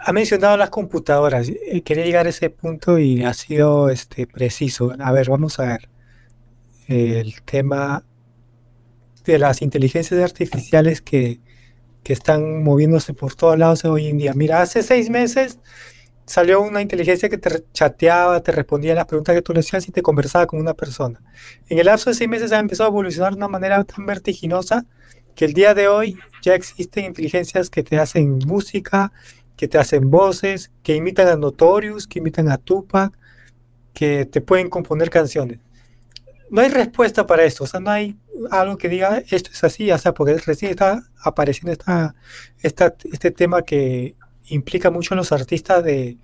ha mencionado las computadoras. Eh, quería llegar a ese punto y ha sido este, preciso. A ver, vamos a ver. El tema de las inteligencias artificiales que, que están moviéndose por todos lados hoy en día. Mira, hace seis meses salió una inteligencia que te chateaba, te respondía a las preguntas que tú le hacías y te conversaba con una persona. En el lapso de seis meses ha empezado a evolucionar de una manera tan vertiginosa que el día de hoy ya existen inteligencias que te hacen música, que te hacen voces, que imitan a Notorious, que imitan a Tupac, que te pueden componer canciones. No hay respuesta para esto, o sea, no hay algo que diga esto es así, o sea, porque recién está apareciendo esta, esta, este tema que implica mucho a los artistas de,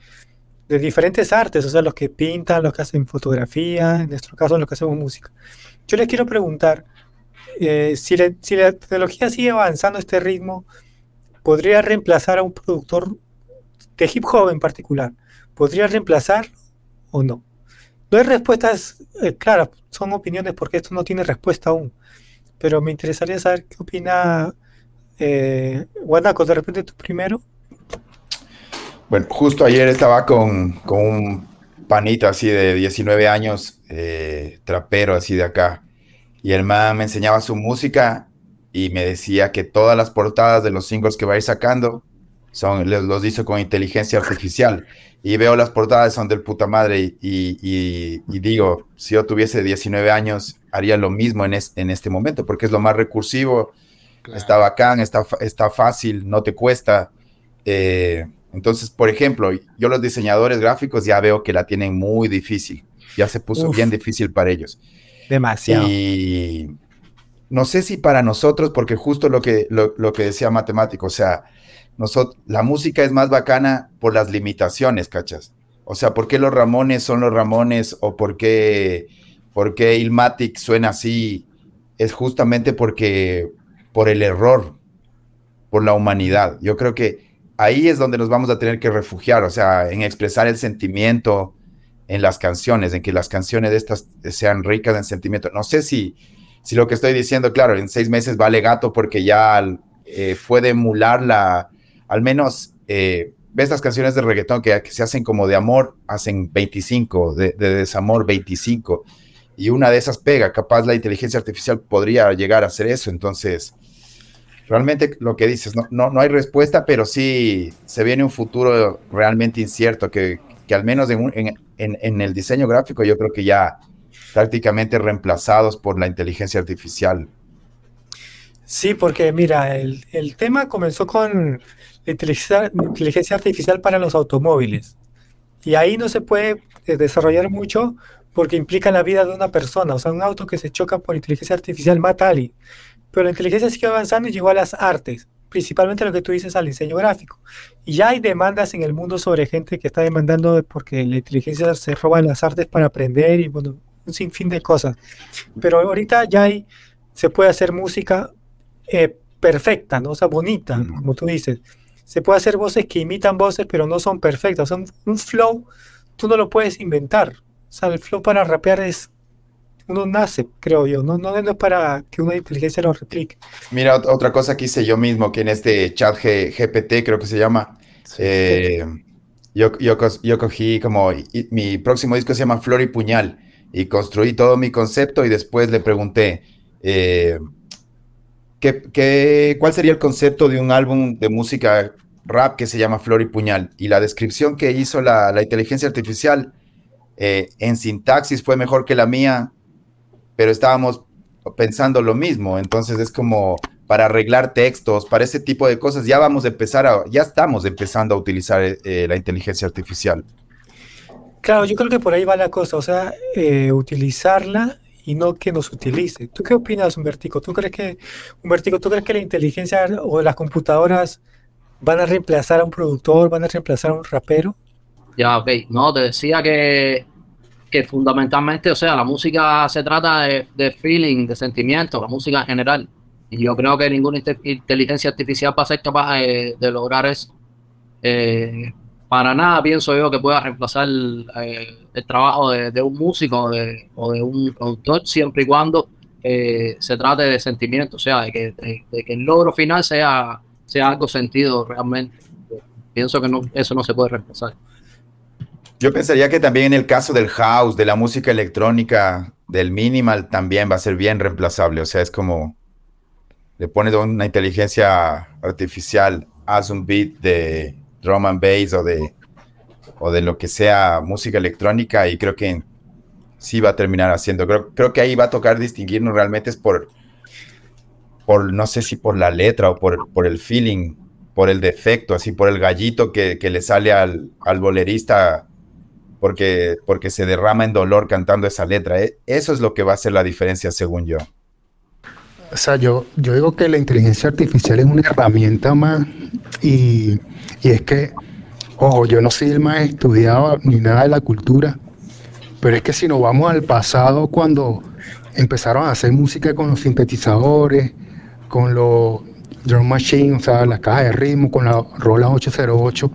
de diferentes artes, o sea, los que pintan, los que hacen fotografía, en nuestro caso los que hacemos música. Yo les quiero preguntar, eh, si, si la tecnología sigue avanzando a este ritmo, ¿podría reemplazar a un productor de hip hop en particular? ¿Podría reemplazar o no? No hay respuestas eh, claras, son opiniones porque esto no tiene respuesta aún. Pero me interesaría saber qué opina eh, Guanaco, de repente tú primero. Bueno, justo ayer estaba con, un panito así de 19 años, eh, trapero así de acá, y el man me enseñaba su música y me decía que todas las portadas de los singles que va a ir sacando son, los hizo con inteligencia artificial. Y veo las portadas, son del puta madre. Y, digo, si yo tuviese 19 años, haría lo mismo en, en este momento, porque es lo más recursivo, está bacán, está, está fácil, no te cuesta. Eh, entonces, por ejemplo, yo los diseñadores gráficos ya veo que la tienen muy difícil. Ya se puso bien difícil para ellos. Demasiado. Y no sé si para nosotros, porque justo lo que, lo, que decía matemático, o sea, nosotros, la música es más bacana por las limitaciones, ¿cachas? O sea, ¿por qué los Ramones son los Ramones o por qué, por qué Ilmatic suena así? Es justamente porque, por el error, por la humanidad. Yo creo que ahí es donde nos vamos a tener que refugiar, o sea, en expresar el sentimiento en las canciones, en que las canciones de estas sean ricas en sentimiento. No sé si si lo que estoy diciendo, claro, en seis meses vale gato porque ya eh, puede emular la, al menos, eh, ves las canciones de reggaetón que, se hacen como de amor, hacen 25, de, desamor 25, y una de esas pega, capaz la inteligencia artificial podría llegar a hacer eso, entonces, realmente lo que dices, no, no, no hay respuesta, pero sí se viene un futuro realmente incierto, que, que al menos en, el diseño gráfico yo creo que ya prácticamente reemplazados por la inteligencia artificial. Sí, porque mira, el, tema comenzó con la inteligencia, artificial para los automóviles. Y ahí no se puede eh, desarrollar mucho porque implica la vida de una persona. O sea, un auto que se choca por inteligencia artificial mata a alguien. Pero la inteligencia sigue avanzando y llegó a las artes, principalmente lo que tú dices al diseño gráfico. Y ya hay demandas en el mundo sobre gente que está demandando porque la inteligencia se roba las artes para aprender y bueno, un sinfín de cosas. Pero ahorita ya hay, se puede hacer música eh, perfecta, ¿no? O sea, bonita, como tú dices. Se puede hacer voces que imitan voces, pero no son perfectas. Son un flow, tú no lo puedes inventar. O sea, el flow para rapear es uno nace, creo yo, no, no, es para que una inteligencia lo replique. Mira, otra cosa que hice yo mismo, que en este chat GPT creo que se llama, eh, yo, yo, yo, cogí como, mi próximo disco se llama Flor y Puñal, y construí todo mi concepto y después le pregunté, eh, ¿qué, cuál sería el concepto de un álbum de música rap que se llama Flor y Puñal? Y la descripción que hizo la, inteligencia artificial eh, en sintaxis fue mejor que la mía, pero estábamos pensando lo mismo, entonces es como para arreglar textos, para ese tipo de cosas, ya vamos a empezar a, ya estamos empezando a utilizar eh, la inteligencia artificial. Claro, yo creo que por ahí va la cosa, o sea, eh, utilizarla y no que nos utilice. ¿Tú qué opinas, Humbertico? ¿Tú crees que, Humbertico, tú crees que la inteligencia o las computadoras van a reemplazar a un productor, van a reemplazar a un rapero? Ya, ok. No, te decía que, que fundamentalmente, o sea, la música se trata de, feeling, de sentimiento, la música en general. Y yo creo que ninguna inteligencia artificial va a ser capaz de, lograr eso. Eh, para nada pienso yo que pueda reemplazar eh, el trabajo de, un músico o de un autor, siempre y cuando eh, se trate de sentimiento, o sea, de que, el logro final sea, algo sentido realmente. pienso que eso no se puede reemplazar. Yo pensaría que también en el caso del house, de la música electrónica, del minimal, también va a ser bien reemplazable. O sea, es como le pones una inteligencia artificial, haz un beat de drum and bass o de, o de lo que sea música electrónica y creo que sí va a terminar haciendo. Creo, creo que ahí va a tocar distinguirnos realmente es por, por, no sé si por la letra o por, por el feeling, por el defecto, así por el gallito que, que le sale al, al bolerista porque, porque se derrama en dolor cantando esa letra. E, eso es lo que va a hacer la diferencia, según yo. O sea, yo, yo digo que la inteligencia artificial es una herramienta más y, y es que, ojo, yo no soy el más estudiado ni nada de la cultura, pero es que si nos vamos al pasado, cuando empezaron a hacer música con los sintetizadores, con los drum machines, o sea, las cajas de ritmo, con la rola 808,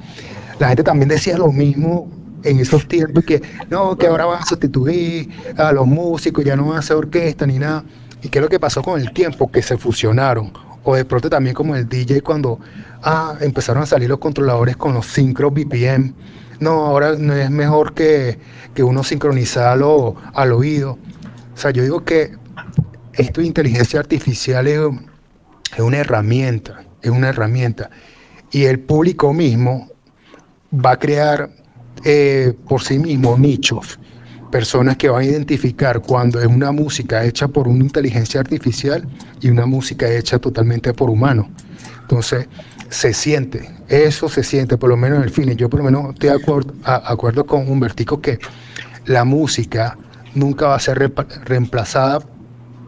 la gente también decía lo mismo en esos tiempos que no, que ahora van a sustituir a los músicos, ya no van a hacer orquesta ni nada. ¿Y qué es lo que pasó con el tiempo? Que se fusionaron. O de pronto también como el DJ cuando ah, empezaron a salir los controladores con los sincros BPM. No, ahora no es mejor que, que uno sincronizarlo al oído. O sea, yo digo que esto de inteligencia artificial es, es una herramienta, es una herramienta. Y el público mismo va a crear eh, por sí mismo nichos personas que van a identificar cuando es una música hecha por una inteligencia artificial y una música hecha totalmente por humanos. Entonces, se siente, eso se siente, por lo menos en el cine. Yo por lo menos estoy de acuerdo, acuerdo con Humbertico que la música nunca va a ser reemplazada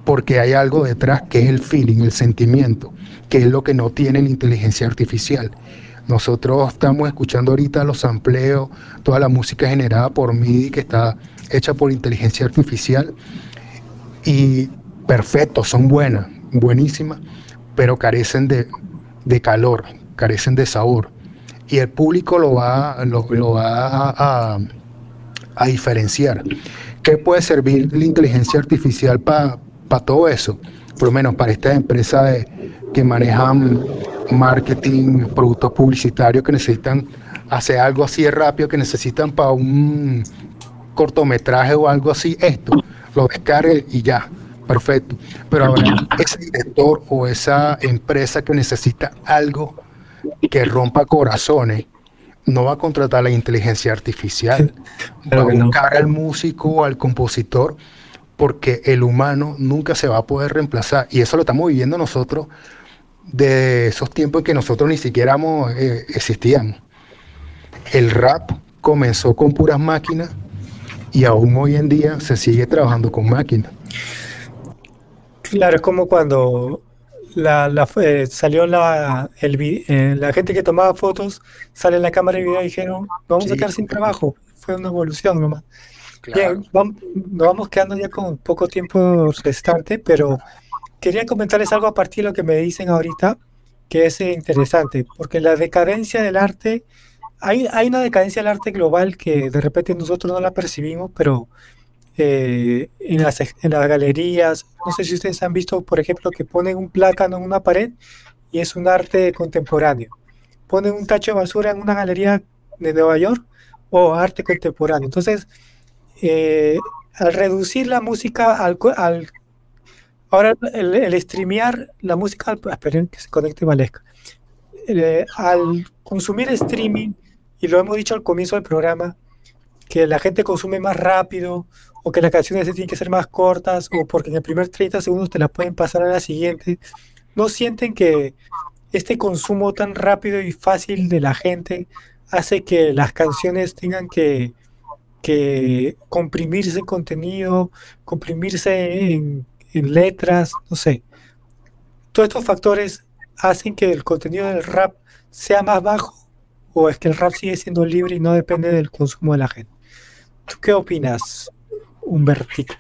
porque hay algo detrás que es el feeling, el sentimiento, que es lo que no tiene la inteligencia artificial. Nosotros estamos escuchando ahorita los sampleos, toda la música generada por MIDI que está hecha por inteligencia artificial y perfecto, son buenas, buenísimas, pero carecen de, calor, carecen de sabor. Y el público lo va, lo, va a, a, diferenciar. ¿Qué puede servir la inteligencia artificial para todo eso? Por lo menos para estas empresas que manejan marketing, productos publicitarios que necesitan hacer algo así de rápido, que necesitan para un cortometraje o algo así, esto, lo descargue y ya, perfecto. Pero ahora, ese director o esa empresa que necesita algo que rompa corazones, no va a contratar la inteligencia artificial, va a buscar al músico o al compositor, porque el humano nunca se va a poder reemplazar. Y eso lo estamos viviendo nosotros de esos tiempos en que nosotros ni siquiera eh, existíamos. El rap comenzó con puras máquinas y aún hoy en día se sigue trabajando con máquinas. Claro, es como cuando la, eh, salió la, el, eh, la gente que tomaba fotos, sale en la cámara de video y dijeron, vamos a quedar sin trabajo. Fue una evolución nomás. Bien, vamos, nos vamos quedando ya con poco tiempo restante, pero quería comentarles algo a partir de lo que me dicen ahorita, que es interesante, porque la decadencia del arte hay, una decadencia del arte global que de repente nosotros no la percibimos, pero eh, en, las, las galerías, no sé si ustedes han visto, por ejemplo, que ponen un plátano en una pared y es un arte contemporáneo. Ponen un tacho de basura en una galería de Nueva York o arte contemporáneo. Entonces, eh, al reducir la música al, al ahora el, el, streamear la música, esperen que se conecte Valesca, eh, al consumir streaming y lo hemos dicho al comienzo del programa, que la gente consume más rápido o que las canciones tienen que ser más cortas o porque en el primer 30 segundos te la pueden pasar a la siguiente, no sienten que este consumo tan rápido y fácil de la gente hace que las canciones tengan que, que comprimirse en contenido, comprimirse en, en letras, no sé. Todos estos factores hacen que el contenido del rap sea más bajo o es que el rap sigue siendo libre y no depende del consumo de la gente. ¿Tú qué opinas, Humbertico?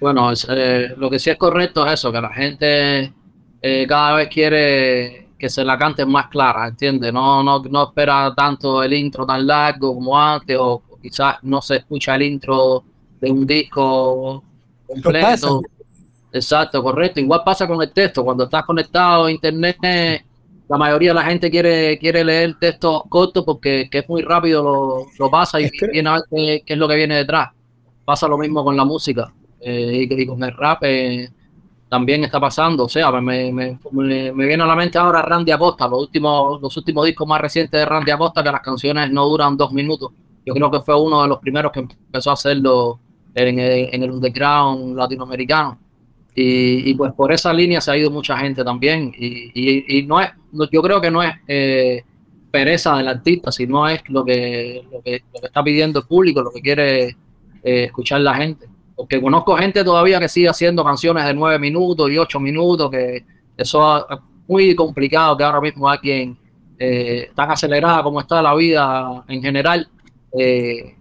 Bueno, eh, lo que sí es correcto es eso, que la gente eh, cada vez quiere que se la cante más clara, ¿entiendes? No, no, no espera tanto el intro tan largo como antes, o quizás no se escucha el intro de un disco completo. Exacto, correcto. Igual pasa con el texto. Cuando estás conectado a internet, la mayoría de la gente quiere, quiere leer textos cortos porque es muy rápido, lo, lo pasa y viene a ver qué, es lo que viene detrás. Pasa lo mismo con la música eh, y, con el rap eh, también está pasando. O sea, me, me, me, viene a la mente ahora Randy Acosta, los últimos, los últimos discos más recientes de Randy Acosta, que las canciones no duran dos minutos. Yo creo que fue uno de los primeros que empezó a hacerlo en, en el underground latinoamericano. Y, y, pues por esa línea se ha ido mucha gente también. Y, no es, yo creo que no es eh, pereza del artista, sino es lo que, lo que, lo que está pidiendo el público, lo que quiere eh, escuchar la gente. Porque conozco gente todavía que sigue haciendo canciones de nueve minutos y ocho minutos, que eso es muy complicado que ahora mismo alguien eh, tan acelerada como está la vida en general. Eh,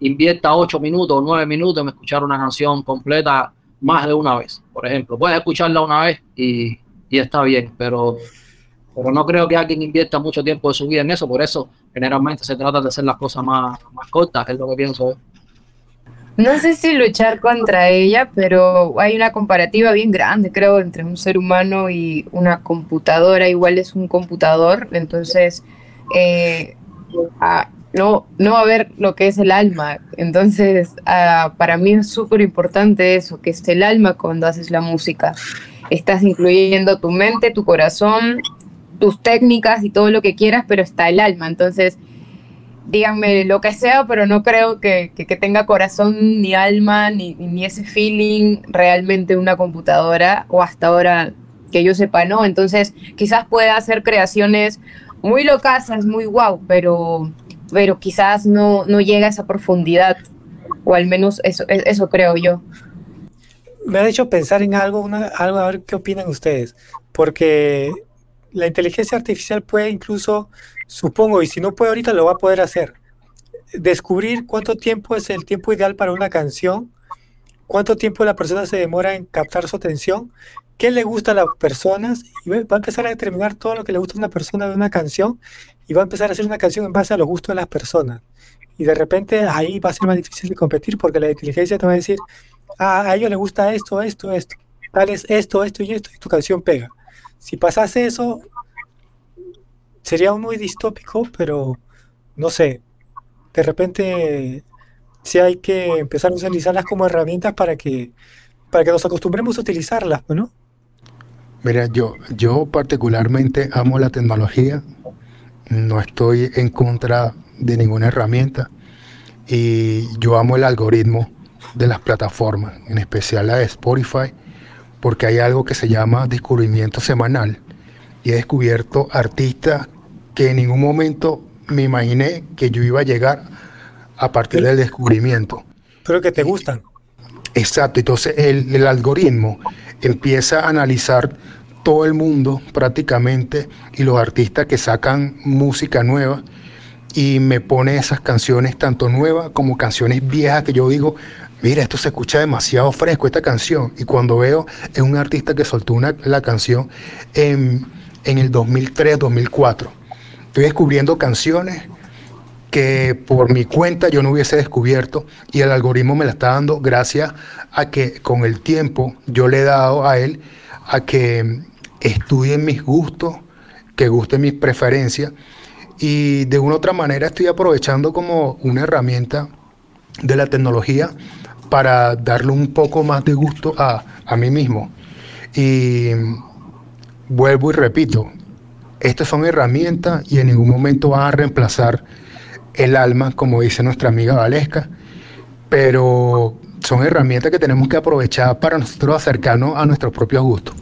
invierta ocho minutos o nueve minutos en escuchar una canción completa más de una vez, por ejemplo. Puedes escucharla una vez y, está bien, pero, pero no creo que alguien invierta mucho tiempo de su vida en eso, por eso generalmente se trata de hacer las cosas más, más cortas, es lo que pienso. No sé si luchar contra ella, pero hay una comparativa bien grande, creo, entre un ser humano y una computadora. Igual es un computador, entonces eh, no, no va a ver lo que es el alma. Entonces, ah, para mí es súper importante eso, que es el alma cuando haces la música. Estás incluyendo tu mente, tu corazón, tus técnicas y todo lo que quieras, pero está el alma. Entonces, díganme lo que sea, pero no creo que, tenga corazón ni alma ni, ni, ese feeling realmente una computadora o hasta ahora que yo sepa, ¿no? Entonces quizás pueda hacer creaciones muy locasas, muy guau, pero pero quizás no, no llega a esa profundidad, o al menos eso, e, eso creo yo. Me ha hecho pensar en algo, algo, a ver qué opinan ustedes, porque la inteligencia artificial puede incluso, supongo, y si no puede ahorita, lo va a poder hacer, descubrir cuánto tiempo es el tiempo ideal para una canción, cuánto tiempo la persona se demora en captar su atención, qué le gusta a las personas, y va a empezar a determinar todo lo que le gusta a una persona de una canción, y va a empezar a hacer una canción en base a los gustos de las personas. Y de repente ahí va a ser más difícil de competir porque la inteligencia te va a decir, ah, a ellos les gusta esto, esto, esto, tal es esto, esto y esto, y tu canción pega. Si pasase eso, sería muy distópico, pero no sé, de repente sí hay que empezar a utilizarlas como herramientas para que, para que nos acostumbremos a utilizarlas, ¿no? Mira, yo, yo particularmente amo la tecnología. No estoy en contra de ninguna herramienta. Y yo amo el algoritmo de las plataformas, en especial la de Spotify, porque hay algo que se llama descubrimiento semanal. Y he descubierto artistas que en ningún momento me imaginé que yo iba a llegar a partir del descubrimiento. Pero que te gustan. Exacto, entonces el, el algoritmo empieza a analizar todo el mundo prácticamente y los artistas que sacan música nueva y me pone esas canciones tanto nuevas como canciones viejas que yo digo, mira, esto se escucha demasiado fresco esta canción y cuando veo es un artista que soltó una, la canción en, en el 2003, 2004. Estoy descubriendo canciones que por mi cuenta yo no hubiese descubierto y el algoritmo me la está dando gracias a que con el tiempo yo le he dado a él a que estudien mis gustos, que gusten mis preferencias y de una u otra manera estoy aprovechando como una herramienta de la tecnología para darle un poco más de gusto a, a mí mismo. Y vuelvo y repito, estas son herramientas y en ningún momento van a reemplazar el alma, como dice nuestra amiga Valesca, pero son herramientas que tenemos que aprovechar para nosotros acercarnos a nuestros propios gustos.